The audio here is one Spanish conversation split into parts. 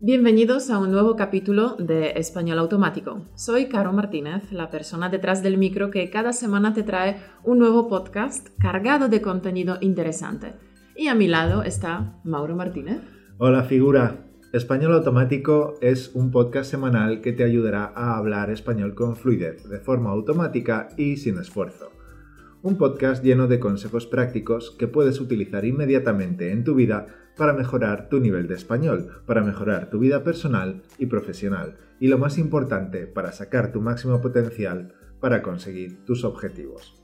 Bienvenidos a un nuevo capítulo de Español Automático. Soy Caro Martínez, la persona detrás del micro que cada semana te trae un nuevo podcast cargado de contenido interesante. Y a mi lado está Mauro Martínez. Hola figura. Español Automático es un podcast semanal que te ayudará a hablar español con fluidez, de forma automática y sin esfuerzo. Un podcast lleno de consejos prácticos que puedes utilizar inmediatamente en tu vida para mejorar tu nivel de español, para mejorar tu vida personal y profesional y lo más importante, para sacar tu máximo potencial para conseguir tus objetivos.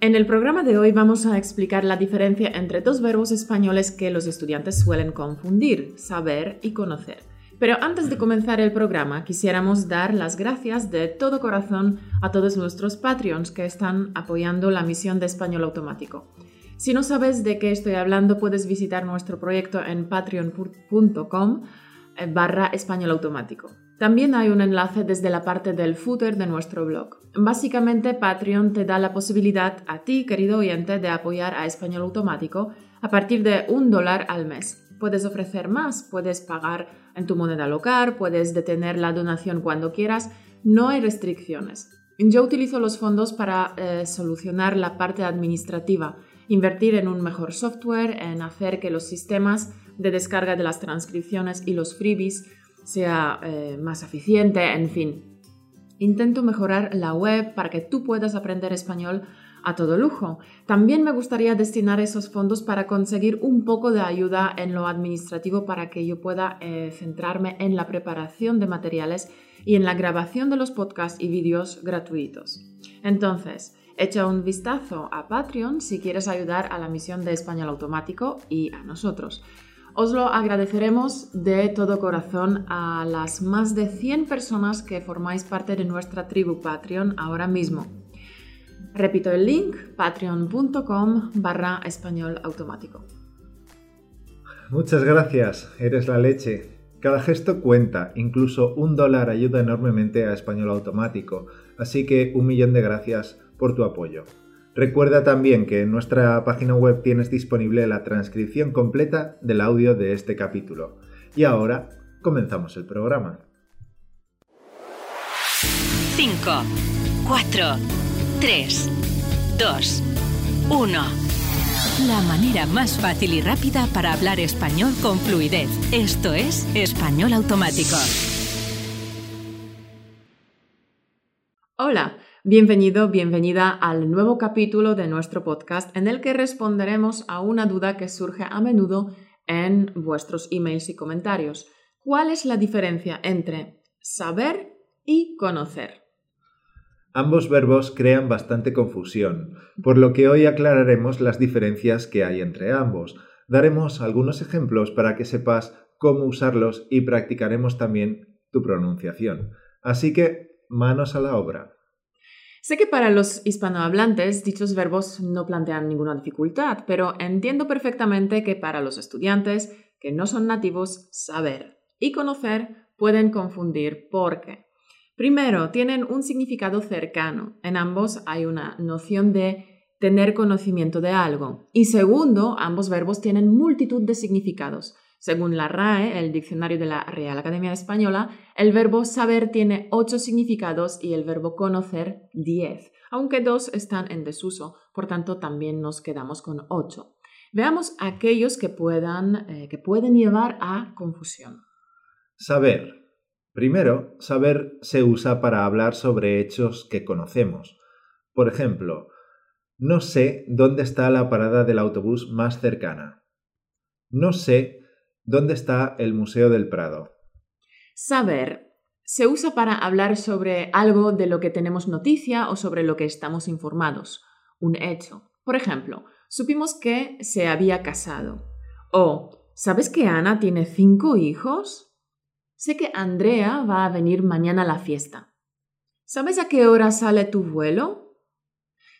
En el programa de hoy vamos a explicar la diferencia entre dos verbos españoles que los estudiantes suelen confundir, saber y conocer. Pero antes de comenzar el programa, quisiéramos dar las gracias de todo corazón a todos nuestros Patreons que están apoyando la misión de Español Automático. Si no sabes de qué estoy hablando, puedes visitar nuestro proyecto en patreon.com eh, barra español automático. También hay un enlace desde la parte del footer de nuestro blog. Básicamente, Patreon te da la posibilidad a ti, querido oyente, de apoyar a Español Automático a partir de un dólar al mes. Puedes ofrecer más, puedes pagar en tu moneda local, puedes detener la donación cuando quieras, no hay restricciones. Yo utilizo los fondos para eh, solucionar la parte administrativa invertir en un mejor software, en hacer que los sistemas de descarga de las transcripciones y los freebies sea eh, más eficiente, en fin. Intento mejorar la web para que tú puedas aprender español a todo lujo. También me gustaría destinar esos fondos para conseguir un poco de ayuda en lo administrativo para que yo pueda eh, centrarme en la preparación de materiales y en la grabación de los podcasts y vídeos gratuitos. Entonces, Echa un vistazo a Patreon si quieres ayudar a la misión de Español Automático y a nosotros. Os lo agradeceremos de todo corazón a las más de 100 personas que formáis parte de nuestra tribu Patreon ahora mismo. Repito el link, patreon.com barra español automático. Muchas gracias, eres la leche. Cada gesto cuenta, incluso un dólar ayuda enormemente a español automático, así que un millón de gracias por tu apoyo. Recuerda también que en nuestra página web tienes disponible la transcripción completa del audio de este capítulo. Y ahora comenzamos el programa. 5, 4, 3, 2, 1. La manera más fácil y rápida para hablar español con fluidez. Esto es Español Automático. Hola. Bienvenido, bienvenida al nuevo capítulo de nuestro podcast en el que responderemos a una duda que surge a menudo en vuestros emails y comentarios. ¿Cuál es la diferencia entre saber y conocer? Ambos verbos crean bastante confusión, por lo que hoy aclararemos las diferencias que hay entre ambos. Daremos algunos ejemplos para que sepas cómo usarlos y practicaremos también tu pronunciación. Así que, manos a la obra. Sé que para los hispanohablantes dichos verbos no plantean ninguna dificultad, pero entiendo perfectamente que para los estudiantes que no son nativos, saber y conocer pueden confundir porque, primero, tienen un significado cercano. En ambos hay una noción de tener conocimiento de algo. Y segundo, ambos verbos tienen multitud de significados. Según la RAE, el diccionario de la Real Academia Española, el verbo saber tiene ocho significados y el verbo conocer diez, aunque dos están en desuso, por tanto también nos quedamos con ocho. Veamos aquellos que, puedan, eh, que pueden llevar a confusión. Saber. Primero, saber se usa para hablar sobre hechos que conocemos. Por ejemplo, no sé dónde está la parada del autobús más cercana. No sé ¿Dónde está el Museo del Prado? Saber se usa para hablar sobre algo de lo que tenemos noticia o sobre lo que estamos informados, un hecho. Por ejemplo, supimos que se había casado. O, ¿sabes que Ana tiene cinco hijos? Sé que Andrea va a venir mañana a la fiesta. ¿Sabes a qué hora sale tu vuelo?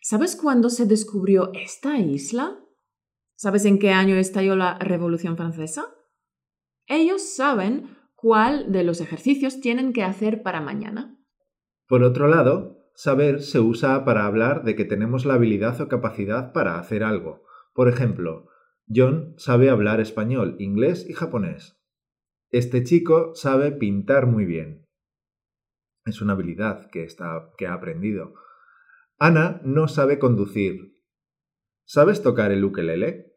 ¿Sabes cuándo se descubrió esta isla? ¿Sabes en qué año estalló la Revolución Francesa? Ellos saben cuál de los ejercicios tienen que hacer para mañana. Por otro lado, saber se usa para hablar de que tenemos la habilidad o capacidad para hacer algo. Por ejemplo, John sabe hablar español, inglés y japonés. Este chico sabe pintar muy bien. Es una habilidad que, está, que ha aprendido. Ana no sabe conducir. ¿Sabes tocar el ukelele?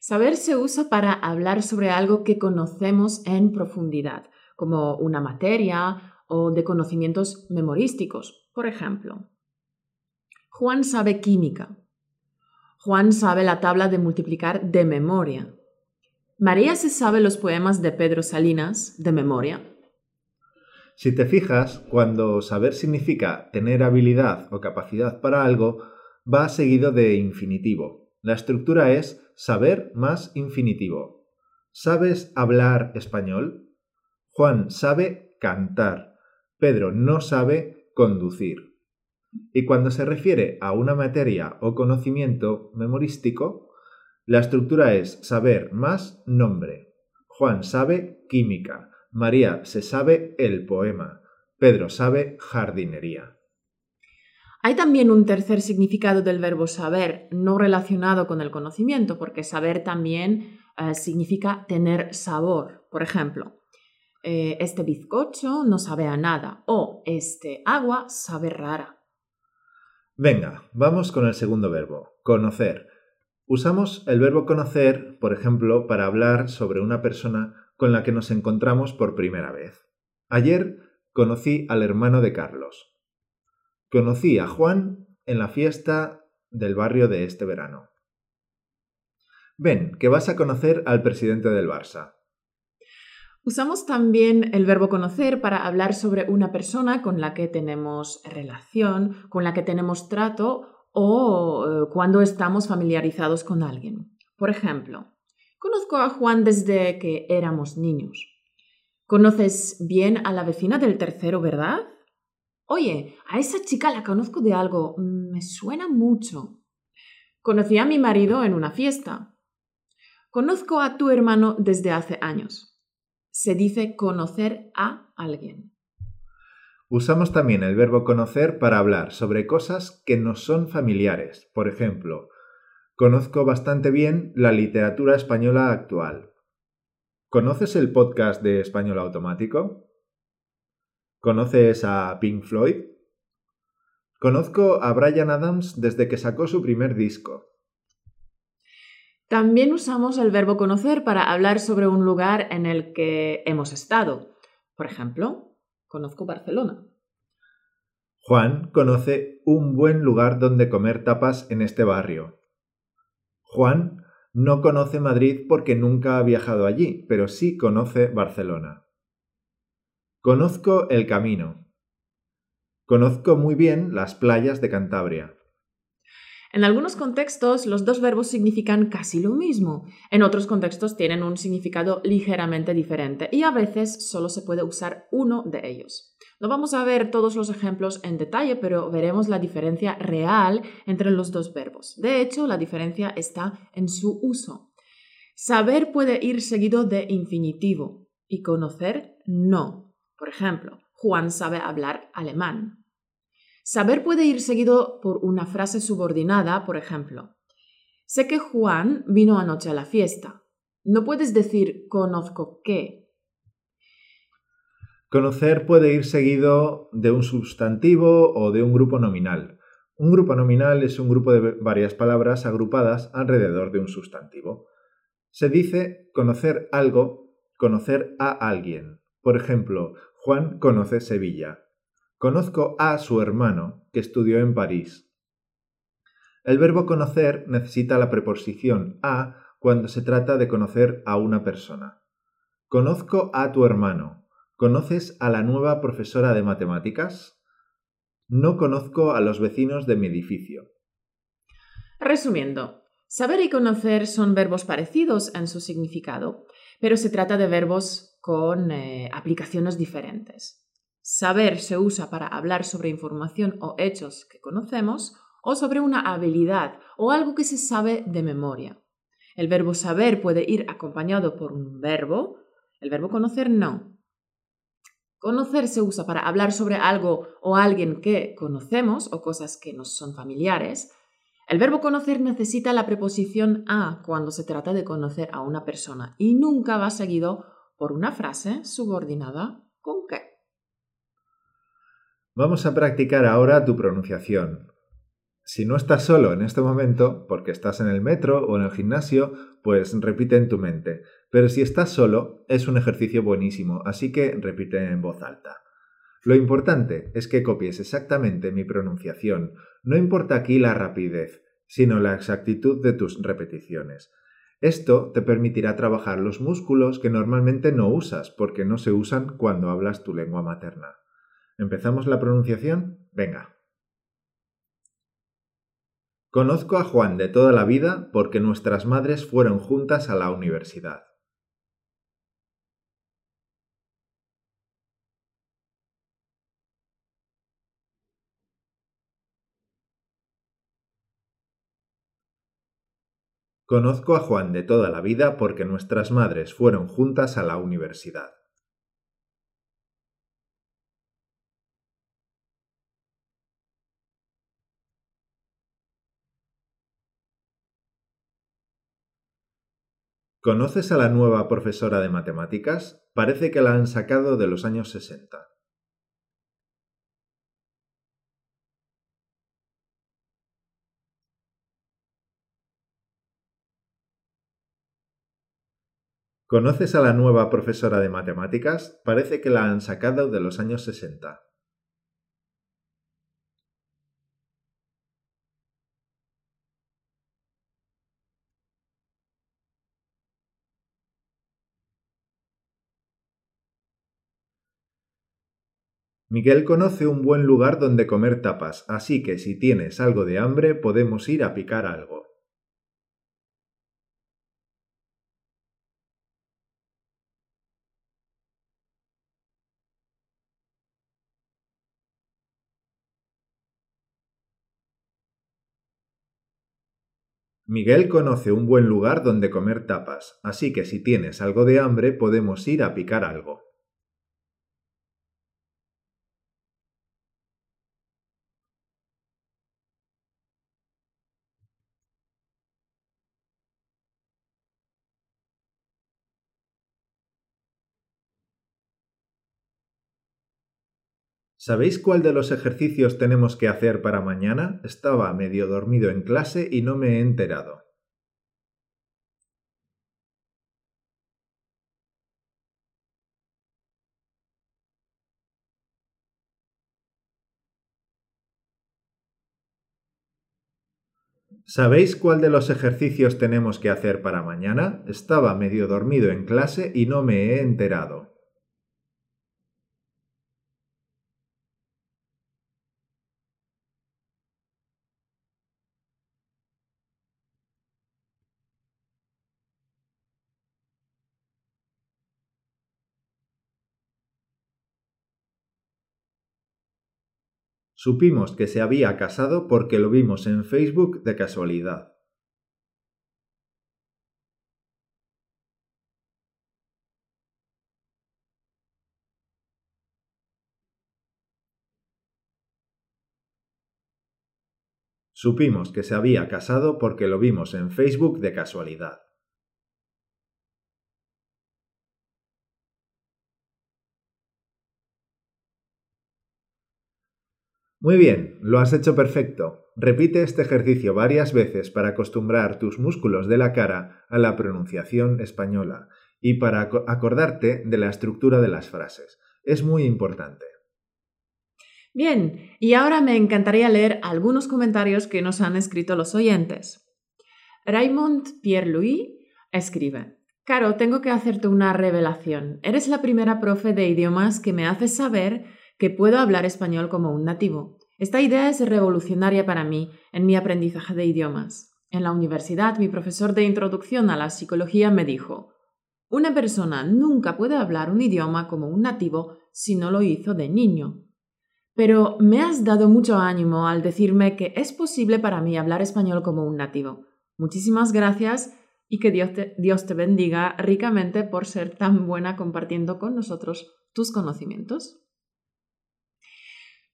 Saber se usa para hablar sobre algo que conocemos en profundidad, como una materia o de conocimientos memorísticos, por ejemplo. Juan sabe química. Juan sabe la tabla de multiplicar de memoria. María se sabe los poemas de Pedro Salinas de memoria. Si te fijas, cuando saber significa tener habilidad o capacidad para algo, va seguido de infinitivo. La estructura es saber más infinitivo. ¿Sabes hablar español? Juan sabe cantar. Pedro no sabe conducir. Y cuando se refiere a una materia o conocimiento memorístico, la estructura es saber más nombre. Juan sabe química. María se sabe el poema. Pedro sabe jardinería. Hay también un tercer significado del verbo saber, no relacionado con el conocimiento, porque saber también eh, significa tener sabor. Por ejemplo, eh, este bizcocho no sabe a nada o este agua sabe rara. Venga, vamos con el segundo verbo, conocer. Usamos el verbo conocer, por ejemplo, para hablar sobre una persona con la que nos encontramos por primera vez. Ayer conocí al hermano de Carlos. Conocí a Juan en la fiesta del barrio de este verano. Ven, que vas a conocer al presidente del Barça. Usamos también el verbo conocer para hablar sobre una persona con la que tenemos relación, con la que tenemos trato o eh, cuando estamos familiarizados con alguien. Por ejemplo, Conozco a Juan desde que éramos niños. ¿Conoces bien a la vecina del tercero, verdad? Oye, a esa chica la conozco de algo. Me suena mucho. Conocí a mi marido en una fiesta. Conozco a tu hermano desde hace años. Se dice conocer a alguien. Usamos también el verbo conocer para hablar sobre cosas que nos son familiares. Por ejemplo, Conozco bastante bien la literatura española actual. ¿Conoces el podcast de Español Automático? ¿Conoces a Pink Floyd? Conozco a Brian Adams desde que sacó su primer disco. También usamos el verbo conocer para hablar sobre un lugar en el que hemos estado. Por ejemplo, conozco Barcelona. Juan conoce un buen lugar donde comer tapas en este barrio. Juan no conoce Madrid porque nunca ha viajado allí, pero sí conoce Barcelona. Conozco el camino. Conozco muy bien las playas de Cantabria. En algunos contextos los dos verbos significan casi lo mismo, en otros contextos tienen un significado ligeramente diferente y a veces solo se puede usar uno de ellos. No vamos a ver todos los ejemplos en detalle, pero veremos la diferencia real entre los dos verbos. De hecho, la diferencia está en su uso. Saber puede ir seguido de infinitivo y conocer no. Por ejemplo, Juan sabe hablar alemán. Saber puede ir seguido por una frase subordinada, por ejemplo, sé que Juan vino anoche a la fiesta. No puedes decir conozco que, Conocer puede ir seguido de un sustantivo o de un grupo nominal. Un grupo nominal es un grupo de varias palabras agrupadas alrededor de un sustantivo. Se dice conocer algo, conocer a alguien. Por ejemplo, Juan conoce Sevilla. Conozco a su hermano, que estudió en París. El verbo conocer necesita la preposición a cuando se trata de conocer a una persona. Conozco a tu hermano. ¿Conoces a la nueva profesora de matemáticas? No conozco a los vecinos de mi edificio. Resumiendo, saber y conocer son verbos parecidos en su significado, pero se trata de verbos con eh, aplicaciones diferentes. Saber se usa para hablar sobre información o hechos que conocemos o sobre una habilidad o algo que se sabe de memoria. El verbo saber puede ir acompañado por un verbo, el verbo conocer no. Conocer se usa para hablar sobre algo o alguien que conocemos o cosas que nos son familiares. El verbo conocer necesita la preposición a cuando se trata de conocer a una persona y nunca va seguido por una frase subordinada con qué. Vamos a practicar ahora tu pronunciación. Si no estás solo en este momento, porque estás en el metro o en el gimnasio, pues repite en tu mente. Pero si estás solo, es un ejercicio buenísimo, así que repite en voz alta. Lo importante es que copies exactamente mi pronunciación. No importa aquí la rapidez, sino la exactitud de tus repeticiones. Esto te permitirá trabajar los músculos que normalmente no usas porque no se usan cuando hablas tu lengua materna. ¿Empezamos la pronunciación? Venga. Conozco a Juan de toda la vida porque nuestras madres fueron juntas a la universidad. Conozco a Juan de toda la vida porque nuestras madres fueron juntas a la universidad. ¿Conoces a la nueva profesora de matemáticas? Parece que la han sacado de los años 60. ¿Conoces a la nueva profesora de matemáticas? Parece que la han sacado de los años 60. Miguel conoce un buen lugar donde comer tapas, así que si tienes algo de hambre podemos ir a picar algo. Miguel conoce un buen lugar donde comer tapas, así que si tienes algo de hambre podemos ir a picar algo. ¿Sabéis cuál de los ejercicios tenemos que hacer para mañana? Estaba medio dormido en clase y no me he enterado. ¿Sabéis cuál de los ejercicios tenemos que hacer para mañana? Estaba medio dormido en clase y no me he enterado. Supimos que se había casado porque lo vimos en Facebook de casualidad. Supimos que se había casado porque lo vimos en Facebook de casualidad. Muy bien, lo has hecho perfecto. Repite este ejercicio varias veces para acostumbrar tus músculos de la cara a la pronunciación española y para acordarte de la estructura de las frases. Es muy importante. Bien, y ahora me encantaría leer algunos comentarios que nos han escrito los oyentes. Raymond Pierre-Louis escribe, Caro, tengo que hacerte una revelación. Eres la primera profe de idiomas que me hace saber que puedo hablar español como un nativo. Esta idea es revolucionaria para mí en mi aprendizaje de idiomas. En la universidad, mi profesor de introducción a la psicología me dijo, una persona nunca puede hablar un idioma como un nativo si no lo hizo de niño. Pero me has dado mucho ánimo al decirme que es posible para mí hablar español como un nativo. Muchísimas gracias y que Dios te, Dios te bendiga ricamente por ser tan buena compartiendo con nosotros tus conocimientos.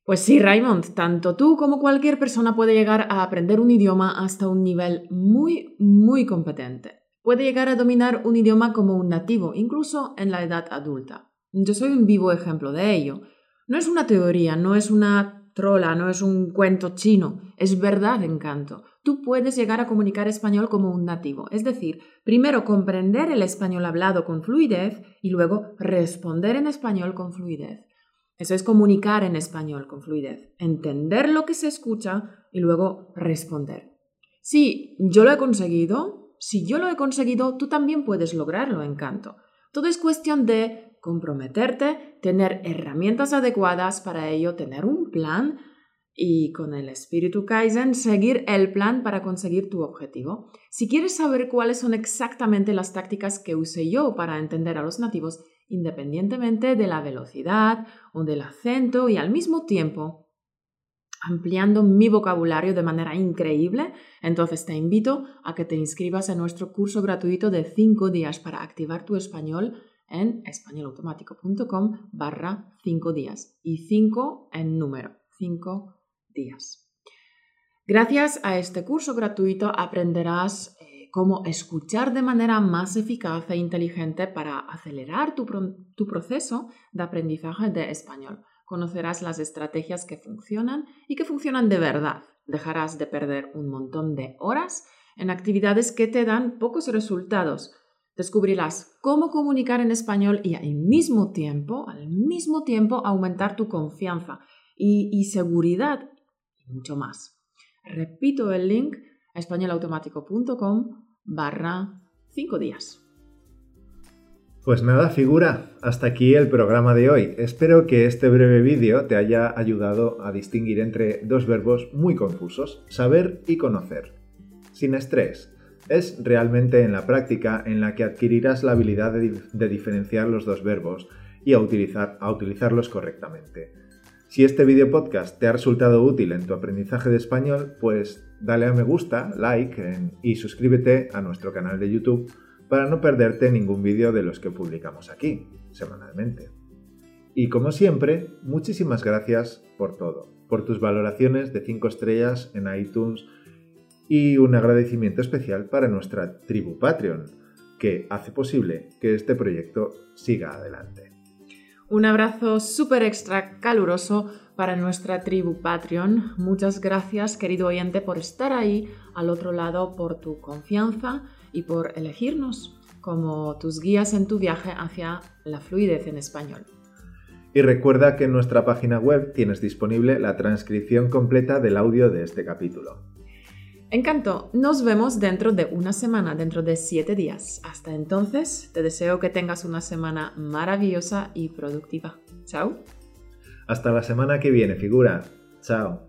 Pues sí, Raymond, tanto tú como cualquier persona puede llegar a aprender un idioma hasta un nivel muy, muy competente. puede llegar a dominar un idioma como un nativo, incluso en la edad adulta. Yo soy un vivo ejemplo de ello. No es una teoría, no es una trola, no es un cuento chino, es verdad encanto. Tú puedes llegar a comunicar español como un nativo, es decir, primero comprender el español hablado con fluidez y luego responder en español con fluidez. Eso es comunicar en español con fluidez, entender lo que se escucha y luego responder. Si yo lo he conseguido, si yo lo he conseguido, tú también puedes lograrlo, encanto. Todo es cuestión de comprometerte, tener herramientas adecuadas para ello, tener un plan y con el espíritu Kaizen seguir el plan para conseguir tu objetivo. Si quieres saber cuáles son exactamente las tácticas que usé yo para entender a los nativos, independientemente de la velocidad o del acento y al mismo tiempo ampliando mi vocabulario de manera increíble, entonces te invito a que te inscribas en nuestro curso gratuito de 5 días para activar tu español en españolautomático.com barra 5 días y 5 en número, 5 Gracias a este curso gratuito aprenderás eh, cómo escuchar de manera más eficaz e inteligente para acelerar tu, proceso de aprendizaje de español. Conocerás las estrategias que funcionan y que funcionan de verdad. Dejarás de perder un montón de horas en actividades que te dan pocos resultados. Descubrirás cómo comunicar en español y al mismo tiempo, al mismo tiempo aumentar tu confianza y seguridad mucho más. Repito el link españolautomático.com barra 5 días. Pues nada, figura, hasta aquí el programa de hoy. Espero que este breve vídeo te haya ayudado a distinguir entre dos verbos muy confusos, saber y conocer. Sin estrés, es realmente en la práctica en la que adquirirás la habilidad de, diferenciar los dos verbos y a, utilizar, a utilizarlos correctamente. Si este video podcast te ha resultado útil en tu aprendizaje de español, pues dale a me gusta, like y suscríbete a nuestro canal de YouTube para no perderte ningún vídeo de los que publicamos aquí, semanalmente. Y como siempre, muchísimas gracias por todo, por tus valoraciones de 5 estrellas en iTunes y un agradecimiento especial para nuestra tribu Patreon, que hace posible que este proyecto siga adelante. Un abrazo súper extra caluroso para nuestra tribu Patreon. Muchas gracias, querido oyente, por estar ahí al otro lado, por tu confianza y por elegirnos como tus guías en tu viaje hacia la fluidez en español. Y recuerda que en nuestra página web tienes disponible la transcripción completa del audio de este capítulo. Encanto, nos vemos dentro de una semana, dentro de siete días. Hasta entonces, te deseo que tengas una semana maravillosa y productiva. Chao. Hasta la semana que viene, figura. Chao.